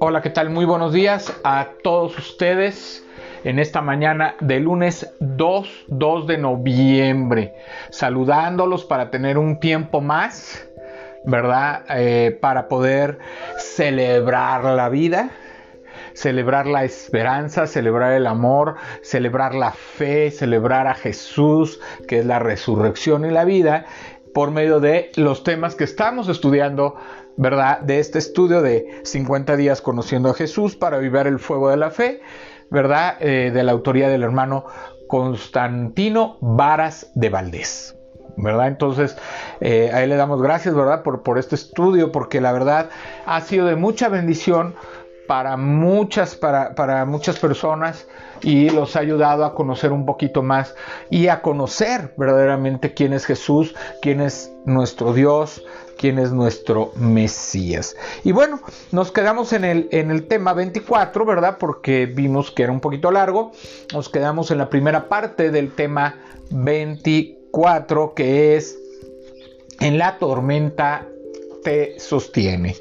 Hola, ¿qué tal? Muy buenos días a todos ustedes en esta mañana de lunes 2, 2 de noviembre, saludándolos para tener un tiempo más, ¿verdad? Eh, para poder celebrar la vida, celebrar la esperanza, celebrar el amor, celebrar la fe, celebrar a Jesús, que es la resurrección y la vida, por medio de los temas que estamos estudiando ¿verdad? De este estudio de 50 días conociendo a Jesús para vivir el fuego de la fe, ¿verdad? Eh, de la autoría del hermano Constantino Varas de Valdés. ¿verdad? Entonces, eh, a él le damos gracias, ¿verdad? Por, por este estudio, porque la verdad ha sido de mucha bendición para muchas, para, para muchas personas y los ha ayudado a conocer un poquito más y a conocer verdaderamente quién es Jesús, quién es nuestro Dios, quién es nuestro Mesías. Y bueno, nos quedamos en el, en el tema 24, ¿verdad? Porque vimos que era un poquito largo. Nos quedamos en la primera parte del tema 24, que es en la tormenta te sostiene,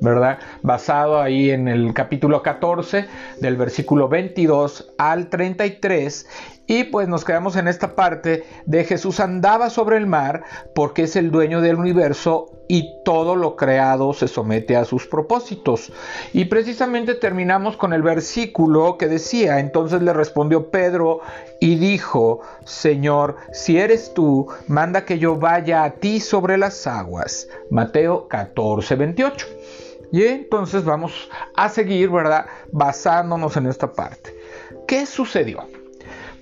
¿verdad? Basado ahí en el capítulo 14 del versículo 22 al 33 y pues nos quedamos en esta parte de Jesús andaba sobre el mar porque es el dueño del universo y todo lo creado se somete a sus propósitos. Y precisamente terminamos con el versículo que decía, entonces le respondió Pedro y dijo, Señor, si eres tú, manda que yo vaya a ti sobre las aguas. Mateo 14, 28. Y entonces vamos a seguir, ¿verdad? Basándonos en esta parte. ¿Qué sucedió?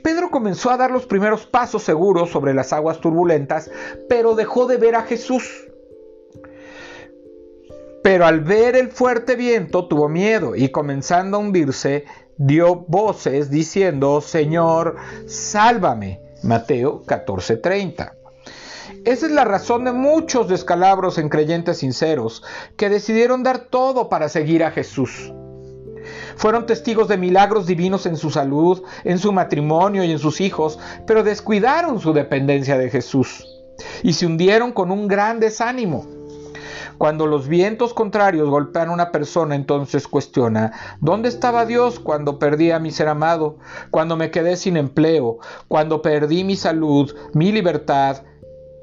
Pedro comenzó a dar los primeros pasos seguros sobre las aguas turbulentas, pero dejó de ver a Jesús. Pero al ver el fuerte viento tuvo miedo y comenzando a hundirse, dio voces diciendo, Señor, sálvame. Mateo 14:30. Esa es la razón de muchos descalabros en creyentes sinceros que decidieron dar todo para seguir a Jesús. Fueron testigos de milagros divinos en su salud, en su matrimonio y en sus hijos, pero descuidaron su dependencia de Jesús y se hundieron con un gran desánimo. Cuando los vientos contrarios golpean a una persona, entonces cuestiona, ¿dónde estaba Dios cuando perdí a mi ser amado? Cuando me quedé sin empleo, cuando perdí mi salud, mi libertad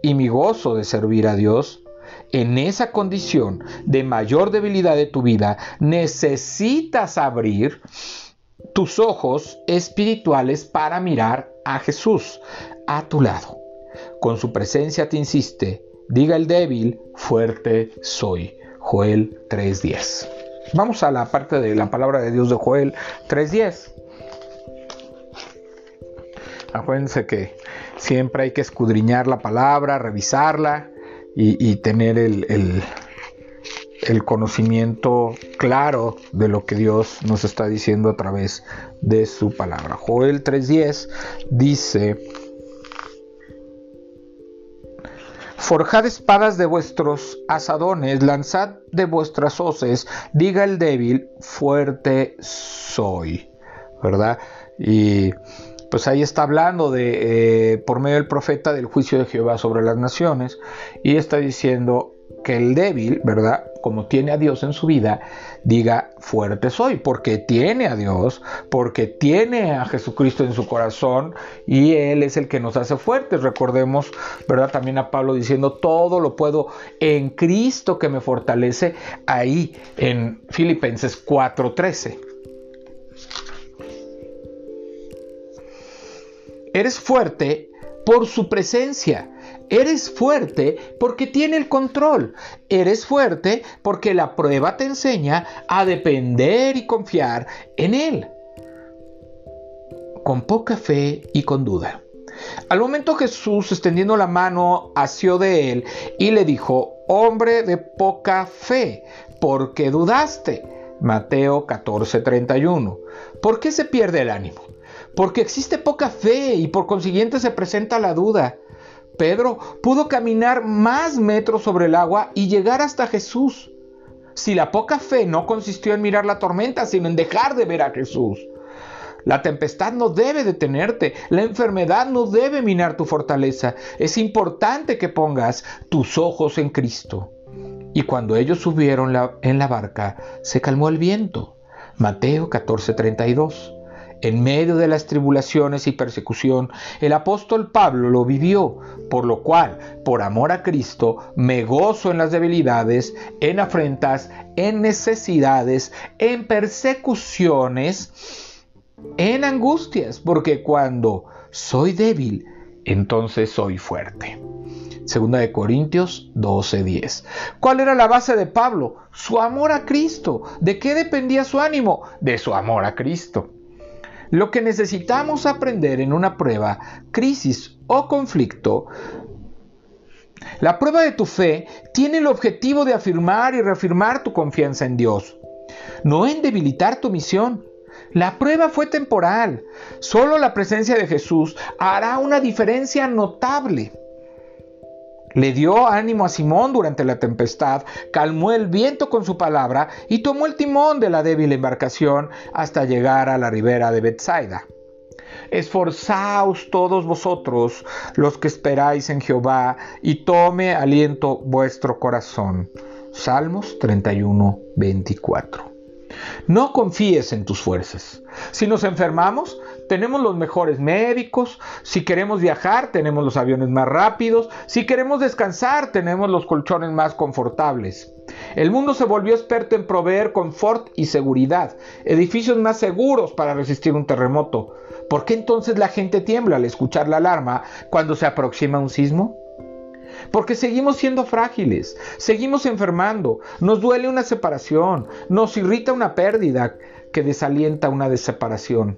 y mi gozo de servir a Dios? en esa condición de mayor debilidad de tu vida, necesitas abrir tus ojos espirituales para mirar a Jesús a tu lado. Con su presencia te insiste, diga el débil, fuerte soy. Joel 3.10. Vamos a la parte de la palabra de Dios de Joel 3.10. Acuérdense que siempre hay que escudriñar la palabra, revisarla y, tener el, el, conocimiento claro de lo que Dios nos está diciendo a través de su palabra. Joel 3.10 dice, Forjad espadas de vuestros asadones, lanzad de vuestras hoces, diga el débil, fuerte soy. ¿Verdad? Y pues ahí está hablando de, eh, por medio del profeta, del juicio de Jehová sobre las naciones, y está diciendo que el débil, ¿verdad? Como tiene a Dios en su vida, diga fuerte soy, porque tiene a Dios, porque tiene a Jesucristo en su corazón y Él es el que nos hace fuertes. Recordemos, ¿verdad? También a Pablo diciendo, todo lo puedo en Cristo que me fortalece, ahí en Filipenses 4:13. Eres fuerte por su presencia. Eres fuerte porque tiene el control. Eres fuerte porque la prueba te enseña a depender y confiar en Él. Con poca fe y con duda. Al momento Jesús, extendiendo la mano, asió de él y le dijo, hombre de poca fe, ¿por qué dudaste? Mateo 14:31. ¿Por qué se pierde el ánimo? porque existe poca fe y por consiguiente se presenta la duda. Pedro pudo caminar más metros sobre el agua y llegar hasta Jesús. Si la poca fe no consistió en mirar la tormenta, sino en dejar de ver a Jesús. La tempestad no debe detenerte, la enfermedad no debe minar tu fortaleza. Es importante que pongas tus ojos en Cristo. Y cuando ellos subieron en la barca, se calmó el viento. Mateo 14:32. En medio de las tribulaciones y persecución, el apóstol Pablo lo vivió, por lo cual, por amor a Cristo, me gozo en las debilidades, en afrentas, en necesidades, en persecuciones, en angustias, porque cuando soy débil, entonces soy fuerte. Segunda de Corintios 12:10. ¿Cuál era la base de Pablo? Su amor a Cristo. ¿De qué dependía su ánimo? De su amor a Cristo. Lo que necesitamos aprender en una prueba, crisis o conflicto, la prueba de tu fe tiene el objetivo de afirmar y reafirmar tu confianza en Dios, no en debilitar tu misión. La prueba fue temporal. Solo la presencia de Jesús hará una diferencia notable. Le dio ánimo a Simón durante la tempestad, calmó el viento con su palabra y tomó el timón de la débil embarcación hasta llegar a la ribera de Bethsaida. Esforzaos todos vosotros los que esperáis en Jehová y tome aliento vuestro corazón. Salmos 31, 24. No confíes en tus fuerzas. Si nos enfermamos, tenemos los mejores médicos. Si queremos viajar, tenemos los aviones más rápidos. Si queremos descansar, tenemos los colchones más confortables. El mundo se volvió experto en proveer confort y seguridad, edificios más seguros para resistir un terremoto. ¿Por qué entonces la gente tiembla al escuchar la alarma cuando se aproxima un sismo? Porque seguimos siendo frágiles, seguimos enfermando, nos duele una separación, nos irrita una pérdida que desalienta una separación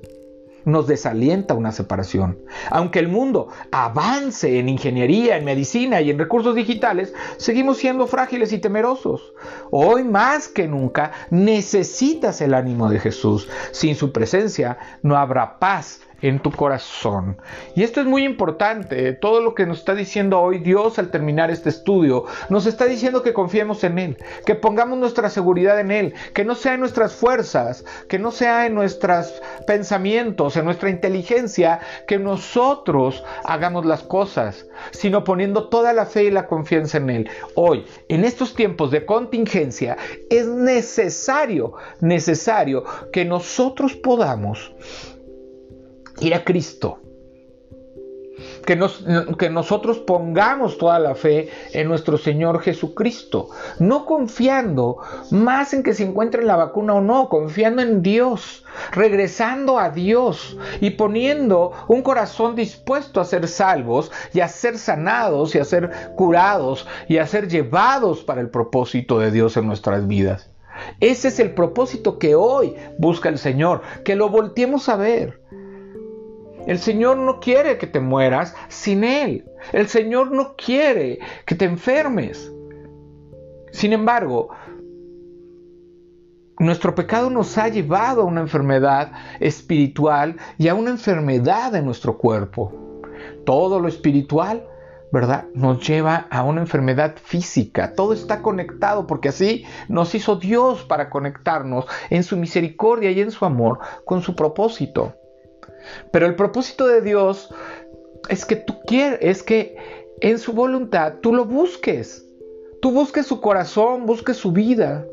nos desalienta una separación. Aunque el mundo avance en ingeniería, en medicina y en recursos digitales, seguimos siendo frágiles y temerosos. Hoy más que nunca necesitas el ánimo de Jesús. Sin su presencia no habrá paz en tu corazón. Y esto es muy importante. Todo lo que nos está diciendo hoy Dios al terminar este estudio, nos está diciendo que confiemos en Él, que pongamos nuestra seguridad en Él, que no sea en nuestras fuerzas, que no sea en nuestros pensamientos, en nuestra inteligencia, que nosotros hagamos las cosas, sino poniendo toda la fe y la confianza en Él. Hoy, en estos tiempos de contingencia, es necesario, necesario que nosotros podamos ir a Cristo. Que, que, nosotros pongamos toda la fe en nuestro Señor Jesucristo, no confiando más en que se encuentre la vacuna o no, confiando en Dios, regresando a Dios y poniendo un corazón dispuesto a ser salvos y a ser sanados y a ser curados y a ser llevados para el propósito de Dios en nuestras vidas. Ese es el propósito que hoy busca el Señor, que lo volteemos a ver el Señor no quiere que te mueras sin Él. El Señor no quiere que te enfermes. Sin embargo, nuestro pecado nos ha llevado a una enfermedad espiritual y a una enfermedad de nuestro cuerpo. Todo lo espiritual, ¿verdad? Nos lleva a una enfermedad física. Todo está conectado porque así nos hizo Dios para conectarnos en su misericordia y en su amor con su propósito. Pero el propósito de Dios es que tú quieres, es que en su voluntad tú lo busques. Tú busques su corazón, busques su vida.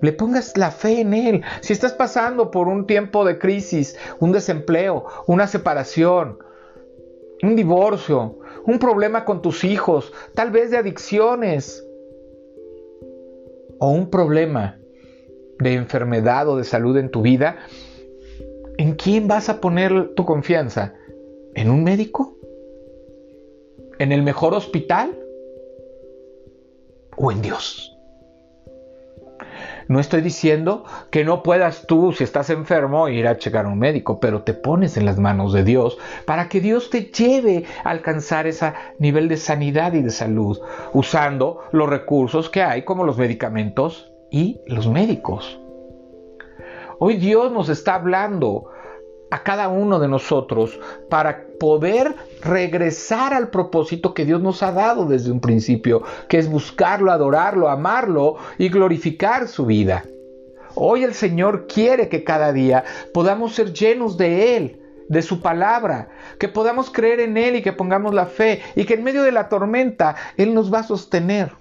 Le pongas la fe en Él. Si estás pasando por un tiempo de crisis, un desempleo, una separación, un divorcio, un problema con tus hijos, tal vez de adicciones, o un problema de enfermedad o de salud en tu vida, ¿En quién vas a poner tu confianza? ¿En un médico? ¿En el mejor hospital? ¿O en Dios? No estoy diciendo que no puedas tú, si estás enfermo, ir a checar a un médico, pero te pones en las manos de Dios para que Dios te lleve a alcanzar ese nivel de sanidad y de salud, usando los recursos que hay como los medicamentos y los médicos. Hoy Dios nos está hablando a cada uno de nosotros para poder regresar al propósito que Dios nos ha dado desde un principio, que es buscarlo, adorarlo, amarlo y glorificar su vida. Hoy el Señor quiere que cada día podamos ser llenos de Él, de su palabra, que podamos creer en Él y que pongamos la fe y que en medio de la tormenta Él nos va a sostener.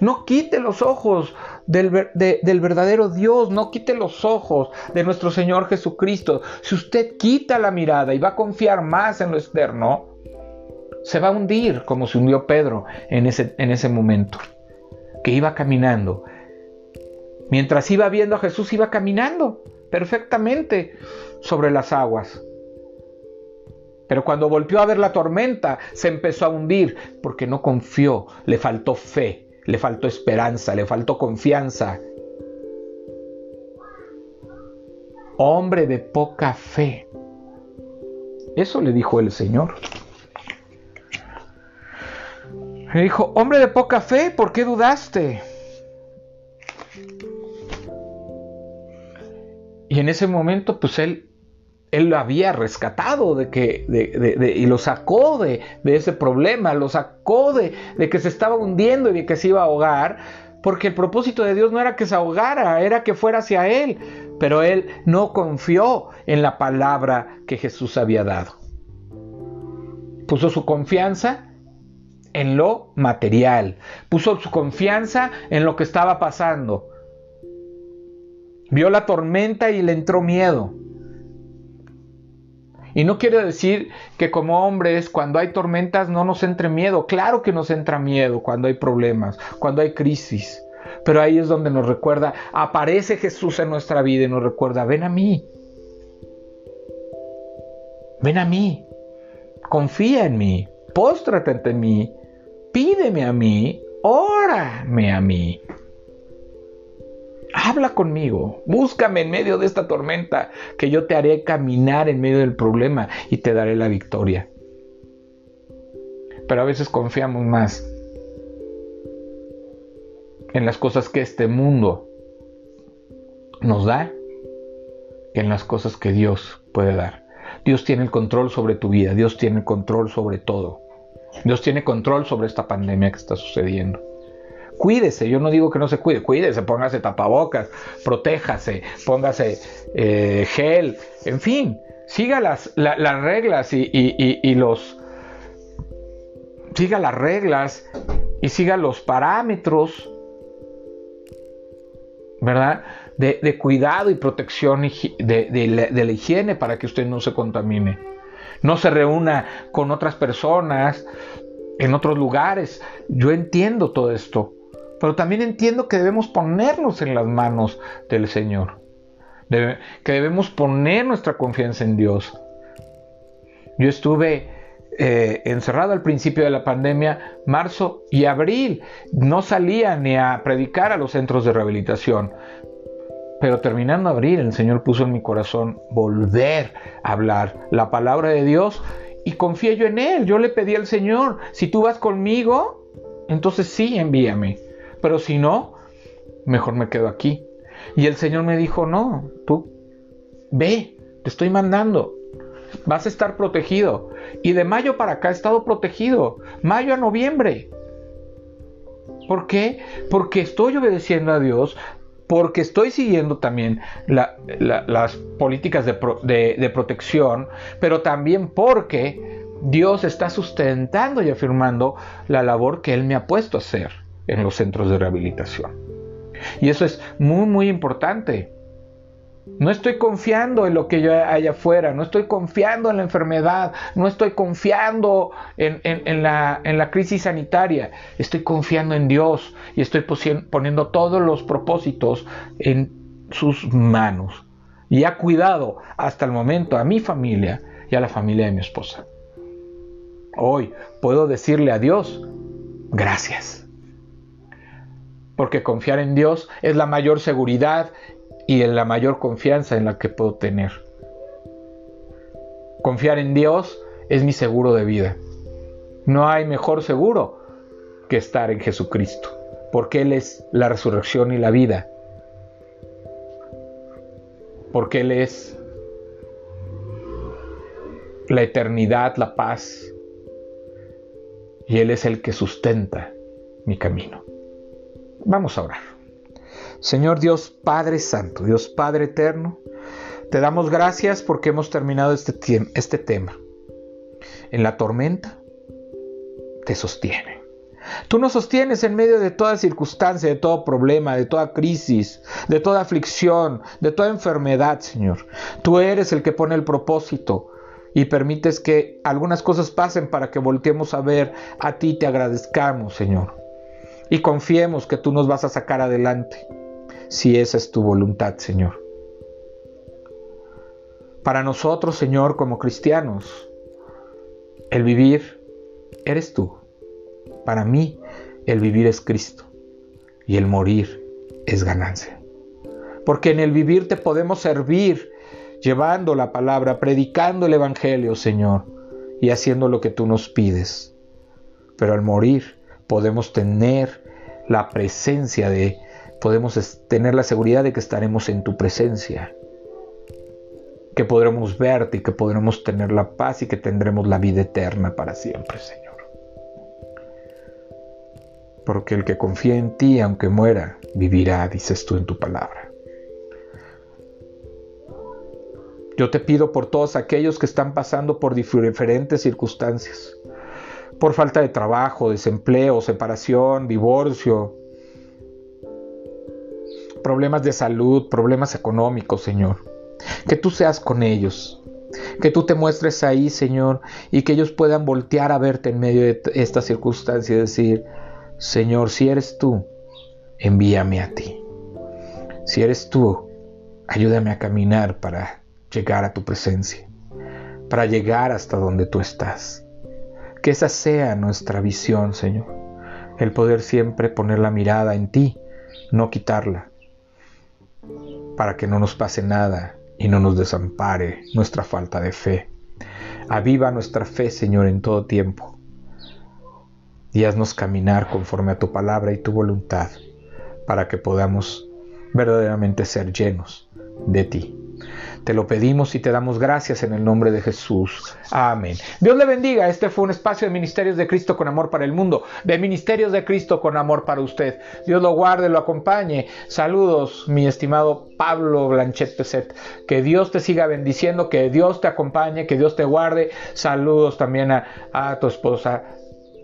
No quite los ojos del, del, verdadero Dios, no quite los ojos de nuestro Señor Jesucristo. Si usted quita la mirada y va a confiar más en lo externo, se va a hundir como se hundió Pedro en ese, en ese momento, que iba caminando. Mientras iba viendo a Jesús, iba caminando perfectamente sobre las aguas. Pero cuando volvió a ver la tormenta, se empezó a hundir porque no confió, le faltó fe, le faltó esperanza, le faltó confianza. Hombre de poca fe. Eso le dijo el Señor. Le dijo, hombre de poca fe, ¿por qué dudaste? Y en ese momento, pues él, él lo había rescatado de que, y lo sacó de, ese problema, lo sacó de, de que se estaba hundiendo y de que se iba a ahogar, porque el propósito de Dios no era que se ahogara, era que fuera hacia Él. Pero Él no confió en la palabra que Jesús había dado. Puso su confianza en lo material, puso su confianza en lo que estaba pasando. Vio la tormenta y le entró miedo. Y no quiere decir que como hombres cuando hay tormentas no nos entre miedo. Claro que nos entra miedo cuando hay problemas, cuando hay crisis. Pero ahí es donde nos recuerda, aparece Jesús en nuestra vida y nos recuerda, ven a mí. Ven a mí. Confía en mí. Póstrate ante mí. Pídeme a mí. Órame a mí. Habla conmigo, búscame en medio de esta tormenta, que yo te haré caminar en medio del problema y te daré la victoria. Pero a veces confiamos más en las cosas que este mundo nos da que en las cosas que Dios puede dar. Dios tiene el control sobre tu vida, Dios tiene el control sobre todo. Dios tiene control sobre esta pandemia que está sucediendo. Cuídese, yo no digo que no se cuide, cuídese, póngase tapabocas, protéjase, póngase eh, gel, en fin, siga las, las reglas y, los... Siga las reglas y siga los parámetros, ¿verdad? De, cuidado y protección de, de la higiene para que usted no se contamine. No se reúna con otras personas en otros lugares. Yo entiendo todo esto pero también entiendo que debemos ponernos en las manos del Señor, que debemos poner nuestra confianza en Dios. Yo estuve eh, encerrado al principio de la pandemia, marzo y abril, no salía ni a predicar a los centros de rehabilitación. Pero terminando abril, el Señor puso en mi corazón volver a hablar la palabra de Dios y confié yo en Él. Yo le pedí al Señor, si tú vas conmigo, entonces sí, envíame pero si no, mejor me quedo aquí. Y el Señor me dijo, no, tú ve, te estoy mandando, vas a estar protegido. Y de mayo para acá he estado protegido, mayo a noviembre. ¿Por qué? Porque estoy obedeciendo a Dios, porque estoy siguiendo también las políticas de, protección, pero también porque Dios está sustentando y afirmando la labor que Él me ha puesto a hacer en los centros de rehabilitación. Y eso es muy, muy importante. No estoy confiando en lo que yo haya afuera, no estoy confiando en la enfermedad, no estoy confiando en, la, en la crisis sanitaria, estoy confiando en Dios y estoy poniendo todos los propósitos en sus manos. Y ha cuidado hasta el momento a mi familia y a la familia de mi esposa. Hoy puedo decirle a Dios, gracias porque confiar en Dios es la mayor seguridad y en la mayor confianza en la que puedo tener. Confiar en Dios es mi seguro de vida. No hay mejor seguro que estar en Jesucristo, porque Él es la resurrección y la vida. Porque Él es la eternidad, la paz. Y Él es el que sustenta mi camino. Vamos a orar. Señor Dios Padre Santo, Dios Padre Eterno, te damos gracias porque hemos terminado este, este tema. En la tormenta te sostiene. Tú nos sostienes en medio de toda circunstancia, de todo problema, de toda crisis, de toda aflicción, de toda enfermedad, Señor. Tú eres el que pone el propósito y permites que algunas cosas pasen para que volteemos a ver a ti, te agradezcamos, Señor. Y confiemos que tú nos vas a sacar adelante, si esa es tu voluntad, Señor. Para nosotros, Señor, como cristianos, el vivir eres tú. Para mí, el vivir es Cristo y el morir es ganancia. Porque en el vivir te podemos servir llevando la palabra, predicando el Evangelio, Señor, y haciendo lo que tú nos pides. Pero al morir podemos tener la presencia de, podemos tener la seguridad de que estaremos en tu presencia, que podremos verte y que podremos tener la paz y que tendremos la vida eterna para siempre, Señor porque el que confía en ti, aunque muera, vivirá, dices tú en tu palabra. Yo te pido por todos aquellos que están pasando por diferentes circunstancias, por falta de trabajo, desempleo, separación, divorcio, problemas de salud, problemas económicos, Señor. Que tú seas con ellos, que tú te muestres ahí, Señor, y que ellos puedan voltear a verte en medio de esta circunstancia y decir, Señor, si eres tú, envíame a ti. Si eres tú, ayúdame a caminar para llegar a tu presencia, para llegar hasta donde tú estás. Que esa sea nuestra visión, Señor. El poder siempre poner la mirada en ti, no quitarla, para que no nos pase nada y no nos desampare nuestra falta de fe. Aviva nuestra fe, Señor, en todo tiempo y haznos caminar conforme a tu palabra y tu voluntad, para que podamos verdaderamente ser llenos de ti. Te lo pedimos y te damos gracias en el nombre de Jesús. Amén. Dios le bendiga. Este fue un espacio de Ministerios de Cristo con amor para el mundo, de Ministerios de Cristo con amor para usted. Dios lo guarde, lo acompañe. Saludos, mi estimado Pablo Blanchet Peset. Que Dios te siga bendiciendo, que Dios te acompañe, que Dios te guarde. Saludos también a, a tu esposa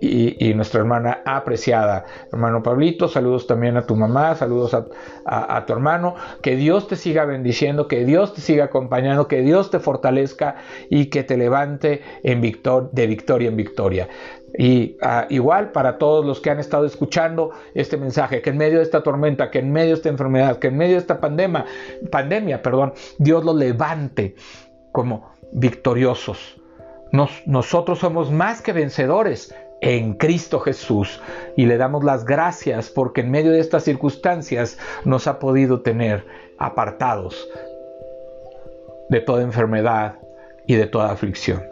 y, nuestra hermana apreciada. Hermano Pablito, saludos también a tu mamá, saludos a, tu hermano. Que Dios te siga bendiciendo, que Dios te siga acompañando, que Dios te fortalezca y que te levante en victor, de victoria en victoria. Y ah, igual para todos los que han estado escuchando este mensaje, que en medio de esta tormenta, que en medio de esta enfermedad, que en medio de esta pandemia, pandemia perdón, Dios los levante como victoriosos. nosotros somos más que vencedores en Cristo Jesús y le damos las gracias porque en medio de estas circunstancias nos ha podido tener apartados de toda enfermedad y de toda aflicción.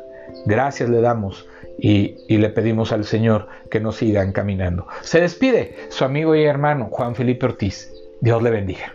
Gracias le damos y, le pedimos al Señor que nos siga encaminando. Se despide su amigo y hermano Juan Felipe Ortiz. Dios le bendiga.